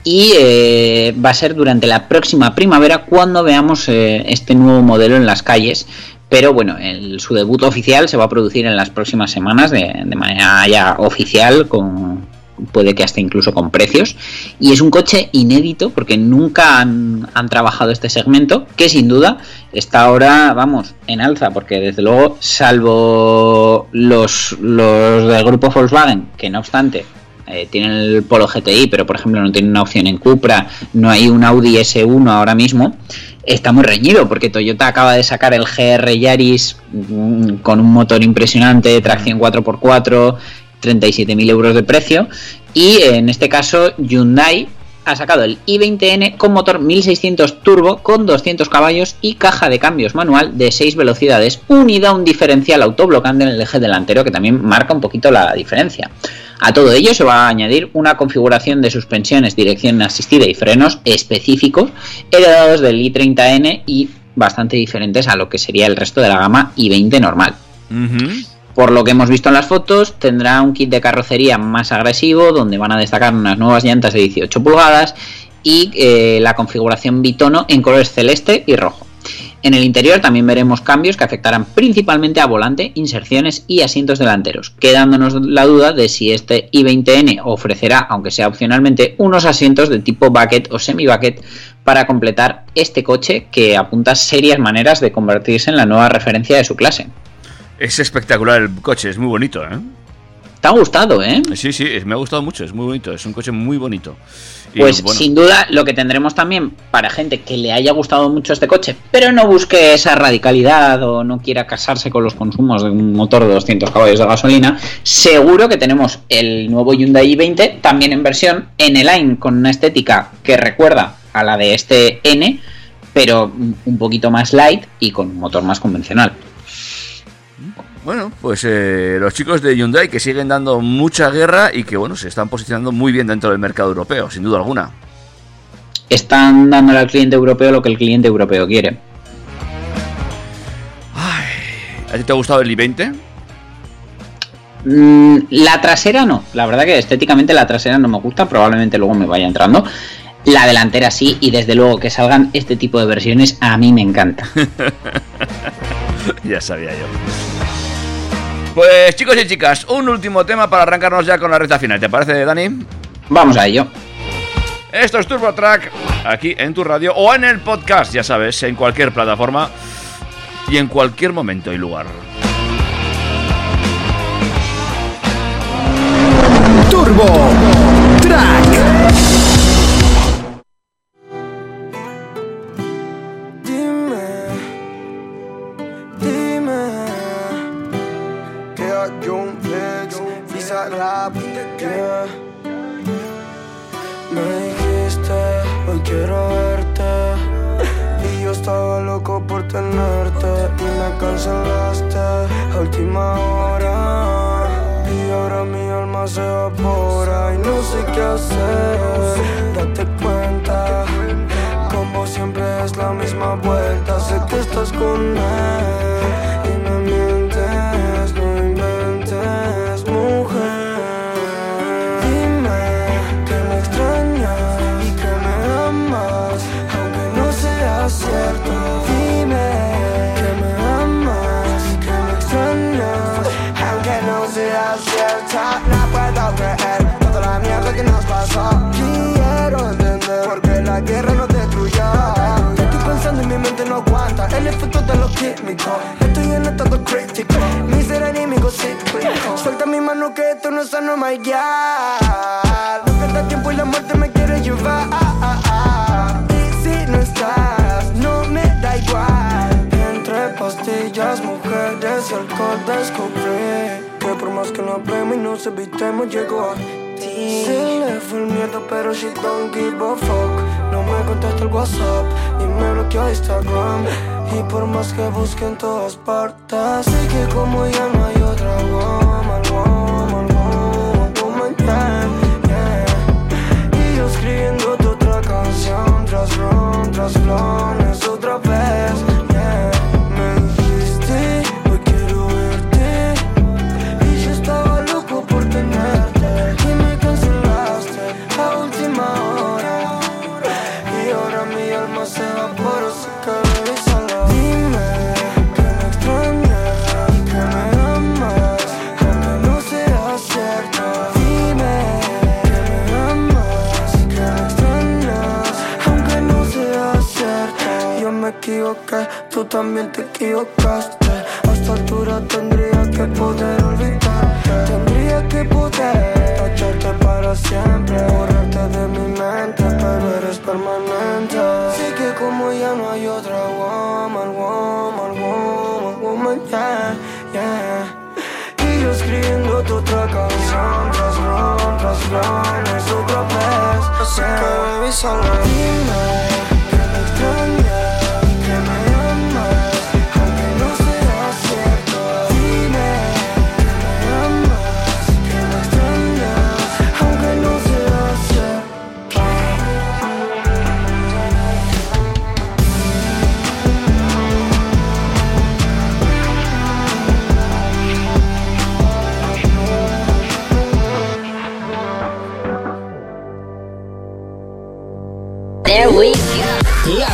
y eh, va a ser durante la próxima primavera cuando veamos este nuevo modelo en las calles. Pero bueno, el- su debut oficial se va a producir en las próximas semanas de, de manera ya oficial, con, puede que hasta incluso con precios. Y es un coche inédito porque nunca han, trabajado este segmento, que sin duda está ahora, vamos, en alza, porque desde luego, salvo los, los del grupo Volkswagen, que no obstante eh, tienen el Polo GTI, pero por ejemplo no tienen una opción en Cupra, no hay un Audi S1 ahora mismo, está muy reñido porque Toyota acaba de sacar el GR Yaris mm, con un motor impresionante, tracción 4x4, 37.000 euros de precio, y en este caso Hyundai ha sacado el i20N con motor 1600 turbo con 200 caballos y caja de cambios manual de 6 velocidades, unida a un diferencial autoblocante en el eje delantero que también marca un poquito la diferencia. A todo ello se va a añadir una configuración de suspensiones, dirección asistida y frenos específicos heredados del i30N y bastante diferentes a lo que sería el resto de la gama i20 normal. Por lo que hemos visto en las fotos, tendrá un kit de carrocería más agresivo, donde van a destacar unas nuevas llantas de 18 pulgadas y eh, la configuración bitono en colores celeste y rojo. En el interior también veremos cambios que afectarán principalmente a volante, inserciones y asientos delanteros, quedándonos la duda de si este i20N ofrecerá, aunque sea opcionalmente, unos asientos de tipo bucket o semi-bucket para completar este coche que apunta serias maneras de convertirse en la nueva referencia de su clase. Es espectacular el coche, es muy bonito, ¿eh? ¿Te ha gustado, eh? Sí, sí, me ha gustado mucho, es muy bonito, es un coche muy bonito. Y, Pues bueno, sin duda lo que tendremos también para gente que le haya gustado mucho este coche, pero no busque esa radicalidad o no quiera casarse con los consumos de un motor de 200 caballos de gasolina, seguro que tenemos el nuevo Hyundai i20 también en versión N-Line con una estética que recuerda a la de este N, pero un poquito más light y con un motor más convencional. Bueno, pues eh, los chicos de Hyundai que siguen dando mucha guerra y que bueno, se están posicionando muy bien dentro del mercado europeo, sin duda alguna. Están dándole al cliente europeo lo que el cliente europeo quiere. ¿A ti te ha gustado el i20? Mm, la trasera no, la verdad que estéticamente la trasera no me gusta, probablemente luego me vaya entrando. La delantera sí, y desde luego que salgan este tipo de versiones a mí me encanta. ya sabía yo. Pues chicos y chicas, un último tema para arrancarnos ya con la recta final. ¿Te parece, Dani? Vamos a ello. Esto es Turbo Track, aquí en tu radio o en el podcast, ya sabes, en cualquier plataforma y en cualquier momento y lugar. Turbo todos los químicos. Estoy en todo crítico, mis enemigos cíclicos. Suelta mi mano que esto no es sano, my Lo que da tiempo y la muerte me quiere llevar. Y si no estás, no me da igual. Entre pastillas, mujeres y alcohol descubrí. Que por más que no hablemos y nos evitemos, llegó a ti. Se le fue el miedo, pero she don't give a fuck. No me contesta el WhatsApp y me bloqueó Instagram. Y por más que busque en todas partes, sé que como ya no hay otra woman, woman, woman, woman, yeah, yeah. Y yo escribiéndote otra canción tras ron, tras clones también te equivocaste. A esta altura tendría que poder olvidarte. Tendría que poder tacharte para siempre, borrarte de mi mente, pero eres permanente. Sé que como ya no hay otra woman, woman, woman, woman, yeah, yeah. Escribiéndote otra canción, tras ron, tras ron, es otra vez. Así que baby,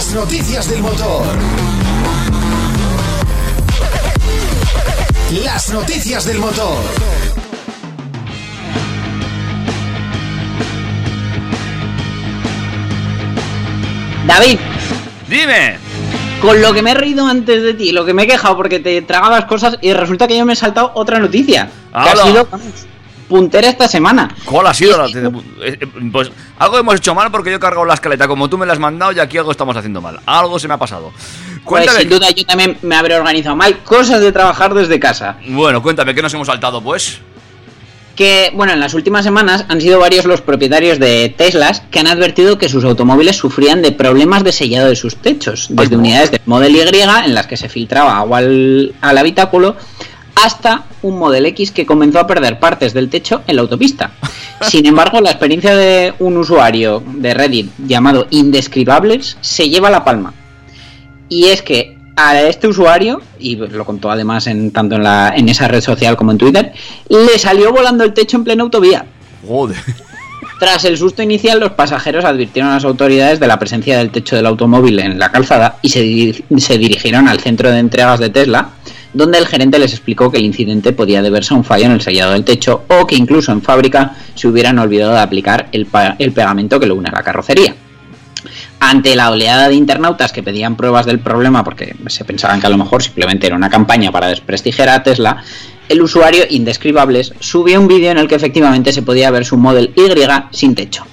Las noticias del motor. Las noticias del motor. David, Dime. con lo que me he reído antes de ti, lo que me he quejado porque te tragabas cosas y resulta que yo me he saltado otra noticia. Que ha sido puntera esta semana. ¿Cuál ha sido la eh, Pues algo hemos hecho mal porque yo he cargado la escaleta como tú me la has mandado y aquí algo estamos haciendo mal. Algo se me ha pasado. Pues Cuéntame. sin duda yo también me habré organizado mal. Cosas de trabajar desde casa. Bueno, cuéntame, ¿qué nos hemos saltado pues? Que, bueno, en las últimas semanas han sido varios los propietarios de Teslas que han advertido que sus automóviles sufrían de problemas de sellado de sus techos, desde unidades del Model Y en las que se filtraba agua al, al habitáculo hasta un Model X que comenzó a perder partes del techo en la autopista. Sin embargo, la experiencia de un usuario de Reddit llamado Indescribables se lleva la palma. Y es que a este usuario, y lo contó además en, tanto en, la, en esa red social como en Twitter, le salió volando el techo en plena autovía. Joder. Tras el susto inicial, los pasajeros advirtieron a las autoridades de la presencia del techo del automóvil en la calzada y se, dir- se dirigieron al centro de entregas de Tesla, donde el gerente les explicó que el incidente podía deberse a un fallo en el sellado del techo o que incluso en fábrica se hubieran olvidado de aplicar el, pegamento que lo une a la carrocería. Ante la oleada de internautas que pedían pruebas del problema porque se pensaban que a lo mejor simplemente era una campaña para desprestigiar a Tesla, el usuario Indescribables subió un vídeo en el que efectivamente se podía ver su Model Y sin techo.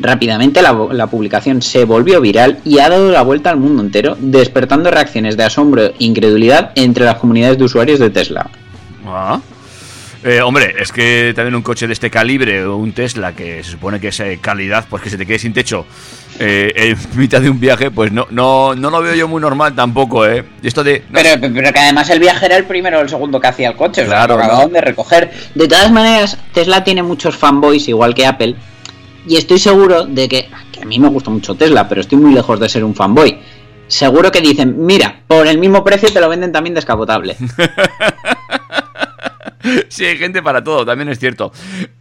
Rápidamente la, la publicación se volvió viral y ha dado la vuelta al mundo entero, despertando reacciones de asombro e incredulidad entre las comunidades de usuarios de Tesla. Ah. Eh, hombre, es que también un coche de este calibre o un Tesla que se supone que es eh, calidad, pues que se te quede sin techo eh, en mitad de un viaje, pues no, no, no lo veo yo muy normal tampoco, ¿eh? Esto de... no, Pero, pero que además el viaje era el primero o el segundo que hacía el coche, o sea, Claro, ¿no? de recoger. De todas maneras, Tesla tiene muchos fanboys, igual que Apple, y estoy seguro de que, a mí me gusta mucho Tesla, pero estoy muy lejos de ser un fanboy. Seguro que dicen, mira, por el mismo precio te lo venden también descapotable. Sí, hay gente para todo, también es cierto.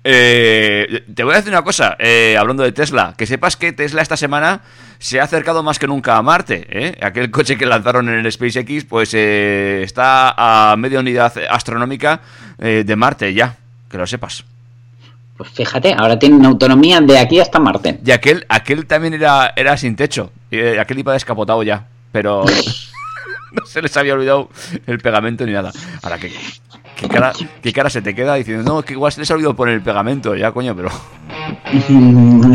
Eh, te voy a decir una cosa, eh, hablando de Tesla, que sepas que Tesla esta semana se ha acercado más que nunca a Marte. ¿eh? Aquel coche que lanzaron en el SpaceX, pues eh, está a media unidad astronómica eh, de Marte ya, que lo sepas. Pues fíjate, ahora tienen autonomía de aquí hasta Marte. Y aquel, aquel también era, era sin techo, eh, aquel iba descapotado ya, pero no se les había olvidado el pegamento ni nada. Ahora. ¿Qué cara, ¿Qué cara se te queda diciendo, no, que igual se les ha olvidado poner el pegamento? Ya, coño, pero...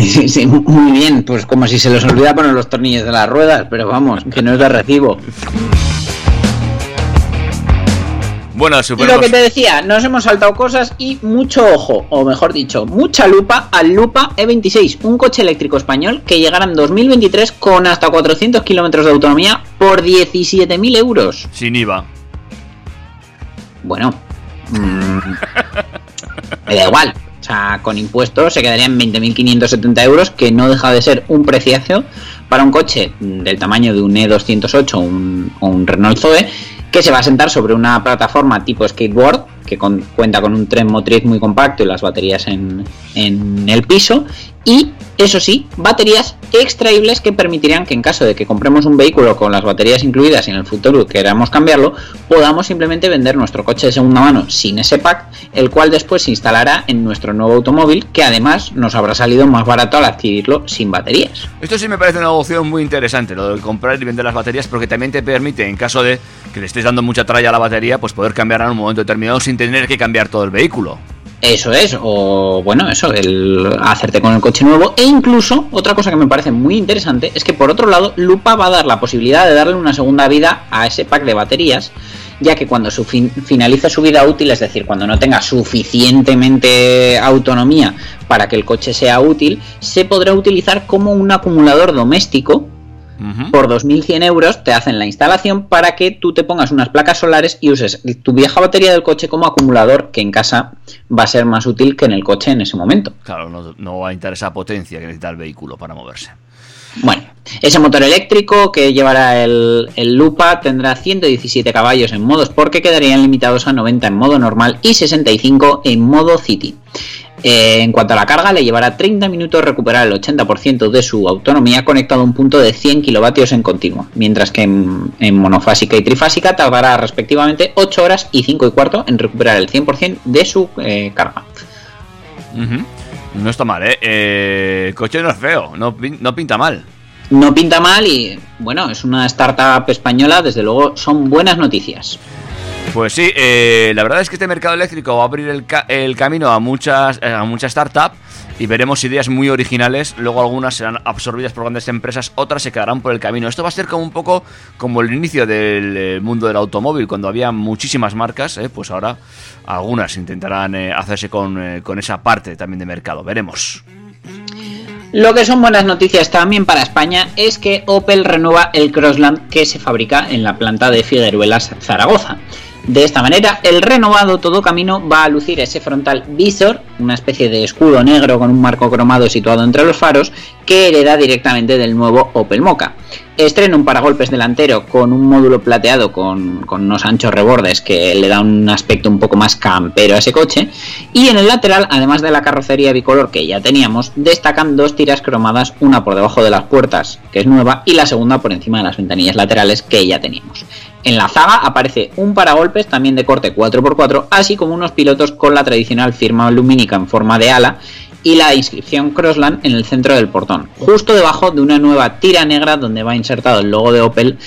Sí, sí, muy bien, pues como si se les olvida poner los tornillos de las ruedas, pero vamos, que no es de recibo. Bueno, Lo que te decía, nos hemos saltado cosas y mucho ojo, o mejor dicho, mucha lupa al Lupa E26, un coche eléctrico español que llegará en 2023 con hasta 400 kilómetros de autonomía por 17.000 euros. Sin IVA. Bueno, mm, me da igual. O sea, con impuestos se quedarían 20.570 euros, que no deja de ser un preciazo para un coche del tamaño de un E208 o un, o un Renault Zoe, que se va a sentar sobre una plataforma tipo skateboard, que cuenta con un tren motriz muy compacto y las baterías en, en el piso. Y, eso sí, baterías extraíbles que permitirían que en caso de que compremos un vehículo con las baterías incluidas y en el futuro queramos cambiarlo, podamos simplemente vender nuestro coche de segunda mano sin ese pack, el cual después se instalará en nuestro nuevo automóvil, que además nos habrá salido más barato al adquirirlo sin baterías. Esto sí me parece una opción muy interesante, lo de comprar y vender las baterías, porque también te permite, en caso de que le estés dando mucha tralla a la batería, pues poder cambiarla en un momento determinado sin tener que cambiar todo el vehículo. Eso es, o bueno, eso, el hacerte con el coche nuevo. E incluso, otra cosa que me parece muy interesante es que por otro lado, Lupa va a dar la posibilidad de darle una segunda vida a ese pack de baterías, ya que cuando su fin- finalice su vida útil, es decir, cuando no tenga suficientemente autonomía para que el coche sea útil, se podrá utilizar como un acumulador doméstico Por 2.100 euros te hacen la instalación para que tú te pongas unas placas solares y uses tu vieja batería del coche como acumulador, que en casa va a ser más útil que en el coche en ese momento. Claro, no, no va a interesar esa potencia que necesita el vehículo para moverse. Bueno, ese motor eléctrico que llevará el, el Lupa tendrá 117 caballos en modo Sport que quedarían limitados a 90 en modo normal y 65 en modo City. Eh, en cuanto a la carga, le llevará 30 minutos recuperar el 80% de su autonomía conectado a un punto de 100 kilovatios en continuo, mientras que en, en monofásica y trifásica tardará respectivamente 8 horas y 5 y cuarto en recuperar el 100% de su eh, carga. Ujú. No está mal, ¿eh? Eh, El coche no es feo, no, no pinta mal. No pinta mal y bueno, es una startup española, desde luego son buenas noticias. Pues sí, eh, la verdad es que este mercado eléctrico va a abrir el, ca- el camino a muchas, eh, a muchas startups y veremos ideas muy originales. Luego algunas serán absorbidas por grandes empresas, otras se quedarán por el camino. Esto va a ser como un poco como el inicio del eh, mundo del automóvil, cuando había muchísimas marcas, eh, pues ahora algunas intentarán hacerse con, con esa parte también de mercado. Veremos. Lo que son buenas noticias también para España es que Opel renueva el Crossland que se fabrica en la planta de Figueruelas, Zaragoza. De esta manera, el renovado todo camino va a lucir ese frontal visor, una especie de escudo negro con un marco cromado situado entre los faros, que hereda directamente del nuevo Opel Mocha. Estrena un paragolpes delantero con un módulo plateado con, con unos anchos rebordes que le da un aspecto un poco más campero a ese coche. Y en el lateral, además de la carrocería bicolor que ya teníamos, destacan dos tiras cromadas, una por debajo de las puertas, que es nueva, y la segunda por encima de las ventanillas laterales que ya teníamos. En la zaga aparece un paragolpes también de corte 4x4, así como unos pilotos con la tradicional firma lumínica en forma de ala y la inscripción Crossland en el centro del portón, justo debajo de una nueva tira negra donde va insertado el logo de Opel,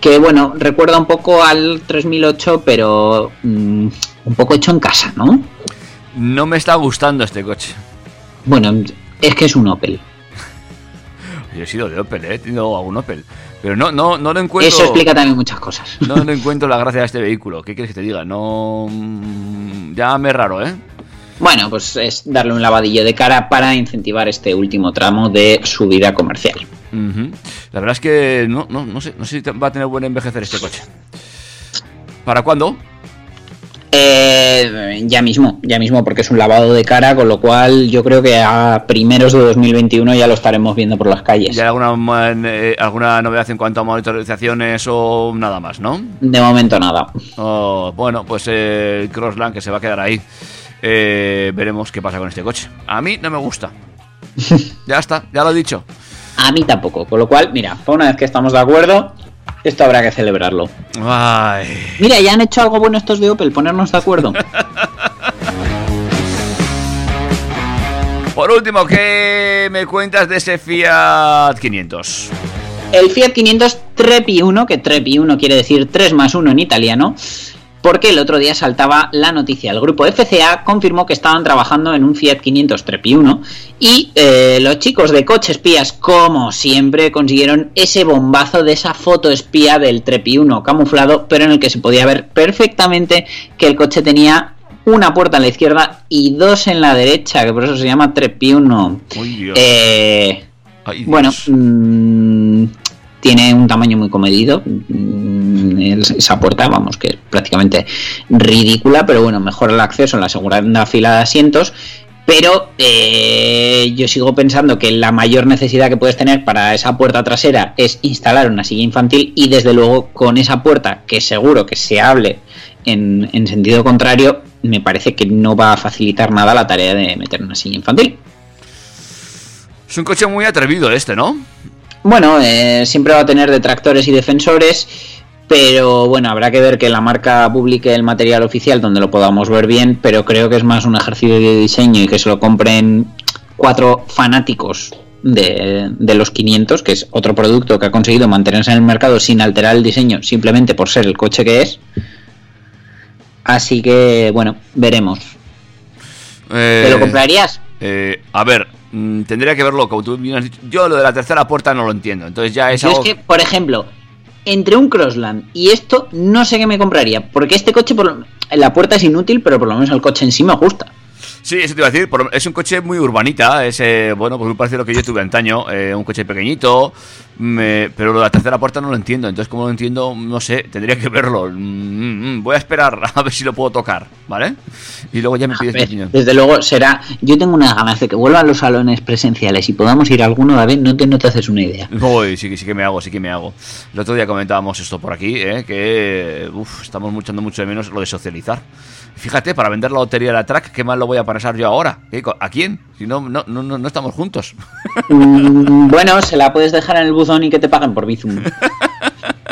que bueno, recuerda un poco al 3008, pero mm, un poco hecho en casa, ¿no? No me está gustando este coche. Bueno, es que es un Opel. Yo he sido de Opel, ¿eh? he tenido algún Opel. Pero no, no, no lo encuentro. Eso explica también muchas cosas. No, no encuentro la gracia de este vehículo. ¿Qué quieres que te diga? No. mm, Llámame raro, ¿eh? Bueno, pues es darle un lavadillo de cara para incentivar este último tramo de su vida comercial. La verdad es que no, no, no sé, no sé si va a tener buen envejecer este coche. ¿Para cuándo? Eh, ya mismo, ya mismo, porque es un lavado de cara, con lo cual yo creo que a primeros de 2021 ya lo estaremos viendo por las calles. ¿Ya hay alguna, man- eh, alguna novedad en cuanto a monitorizaciones o nada más, no? De momento nada. Oh, bueno, pues eh, el Crossland que se va a quedar ahí. Eh, veremos qué pasa con este coche. A mí no me gusta. ya está, ya lo he dicho. A mí tampoco, con lo cual, mira, una vez que estamos de acuerdo, esto habrá que celebrarlo. Ay. Mira, ya han hecho algo bueno estos de Opel, ponernos de acuerdo. Por último, ¿qué me cuentas de ese Fiat 500? El Fiat 500 Trepi 1, que Trepi 1 quiere decir 3 más 1 en italiano, porque el otro día saltaba la noticia. El grupo FCA confirmó que estaban trabajando en un Fiat 500 Trepi 1 y eh, los chicos de Coche Espías, como siempre, consiguieron ese bombazo de esa foto espía del Trepi 1 camuflado, pero en el que se podía ver perfectamente que el coche tenía una puerta en la izquierda y dos en la derecha, que por eso se llama Trepi 1. Uy, Dios. Eh, bueno, mm, tiene un tamaño muy comedido. mm, esa puerta, vamos, que es prácticamente ridícula, pero bueno, mejora el acceso en la segunda fila de asientos. Pero eh, yo sigo pensando que la mayor necesidad que puedes tener para esa puerta trasera es instalar una silla infantil y desde luego con esa puerta, que seguro que se hable en sentido contrario, me parece que no va a facilitar nada la tarea de meter una silla infantil. Es un coche muy atrevido este, ¿no? Bueno, eh, siempre va a tener detractores y defensores, pero bueno, habrá que ver que la marca publique el material oficial donde lo podamos ver bien, pero creo que es más un ejercicio de diseño y que se lo compren cuatro fanáticos de, de los 500, que es otro producto que ha conseguido mantenerse en el mercado sin alterar el diseño, simplemente por ser el coche que es. Así que, bueno, veremos. ¿Te lo Eh, comprarías? eh, a ver, mm, tendría que verlo, como tú bien has dicho. Yo lo de la tercera puerta no lo entiendo. Entonces ya es Yo es que, por ejemplo, entre un Crossland y esto, no sé qué me compraría. Porque este coche, por lo- la puerta es inútil, pero por lo menos el coche en sí me gusta. Sí, eso te iba a decir. es un coche muy urbanita. Es, eh, bueno, pues muy parecido a lo que yo tuve antaño. eh, un coche pequeñito. me- pero lo de la tercera puerta no lo entiendo. Entonces, como no lo entiendo, no sé. Tendría que verlo. Mm, mm, voy a esperar a ver si lo puedo tocar, ¿vale? Y luego ya me pides mi ver, opinión. desde luego será. Yo tengo unas ganas de que vuelvan los salones presenciales y podamos ir a alguno a ver, no te, no te haces una idea. Uy, sí, sí que me hago, sí que me hago. El otro día comentábamos esto por aquí, ¿eh? que uf, estamos echando mucho de menos lo de socializar. Fíjate, para vender la lotería de la track, ¿qué mal lo voy a pasar yo ahora? ¿A quién? Si no, no, no, no estamos juntos. Mm, bueno, se la puedes dejar en el buzón y que te paguen por Bizum.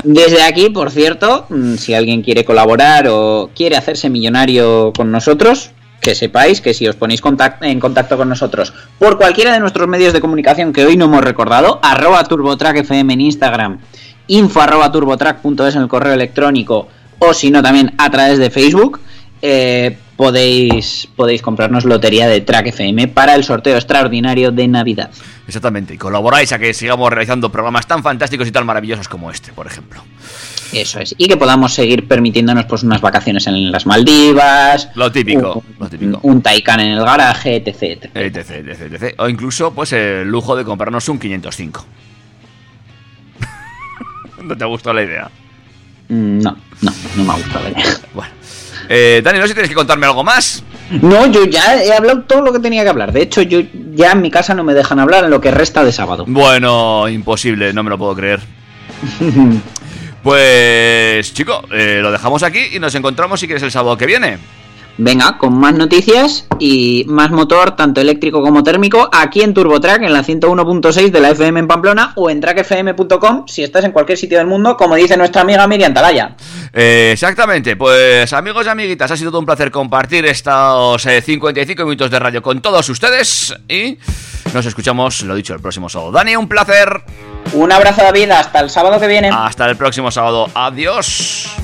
Desde aquí, por cierto, mm, si alguien quiere colaborar o quiere hacerse millonario con nosotros, que sepáis que si os ponéis en contacto con nosotros por cualquiera de nuestros medios de comunicación que hoy no hemos recordado, arroba turbotrackfm en Instagram, info arroba turbotrack.es en el correo electrónico o si no también a través de Facebook, eh, podéis, podéis comprarnos lotería de Track FM para el sorteo extraordinario de Navidad. Exactamente, y colaboráis a que sigamos realizando programas tan fantásticos y tan maravillosos como este, por ejemplo. Eso es. Y que podamos seguir permitiéndonos pues unas vacaciones en las Maldivas. Lo típico, un, lo típico. Un Taycan en el garaje, etc. etc. Etc, etc. O incluso, pues, el lujo de comprarnos un 505. ¿No te ha gustado la idea? Mm, No, no, no me ha gustado. la idea. Bueno. Eh, Dani, no sé si tienes que contarme algo más. No, yo ya he hablado todo lo que tenía que hablar. De hecho, yo ya en mi casa no me dejan hablar en lo que resta de sábado. Bueno, imposible, no me lo puedo creer. Pues, chico, eh, lo dejamos aquí y nos encontramos si quieres el sábado que viene. Venga, con más noticias y más motor, tanto eléctrico como térmico, aquí en TurboTrack, en la 101.6 de la FM en Pamplona o en trackfm.com si estás en cualquier sitio del mundo, como dice nuestra amiga Miriam Talaya. Eh, exactamente, pues amigos y amiguitas, ha sido todo un placer compartir estos eh, 55 minutos de radio con todos ustedes y nos escuchamos, lo dicho, el próximo sábado. Dani, un placer. Un abrazo David, hasta el sábado que viene. Hasta el próximo sábado. Adiós.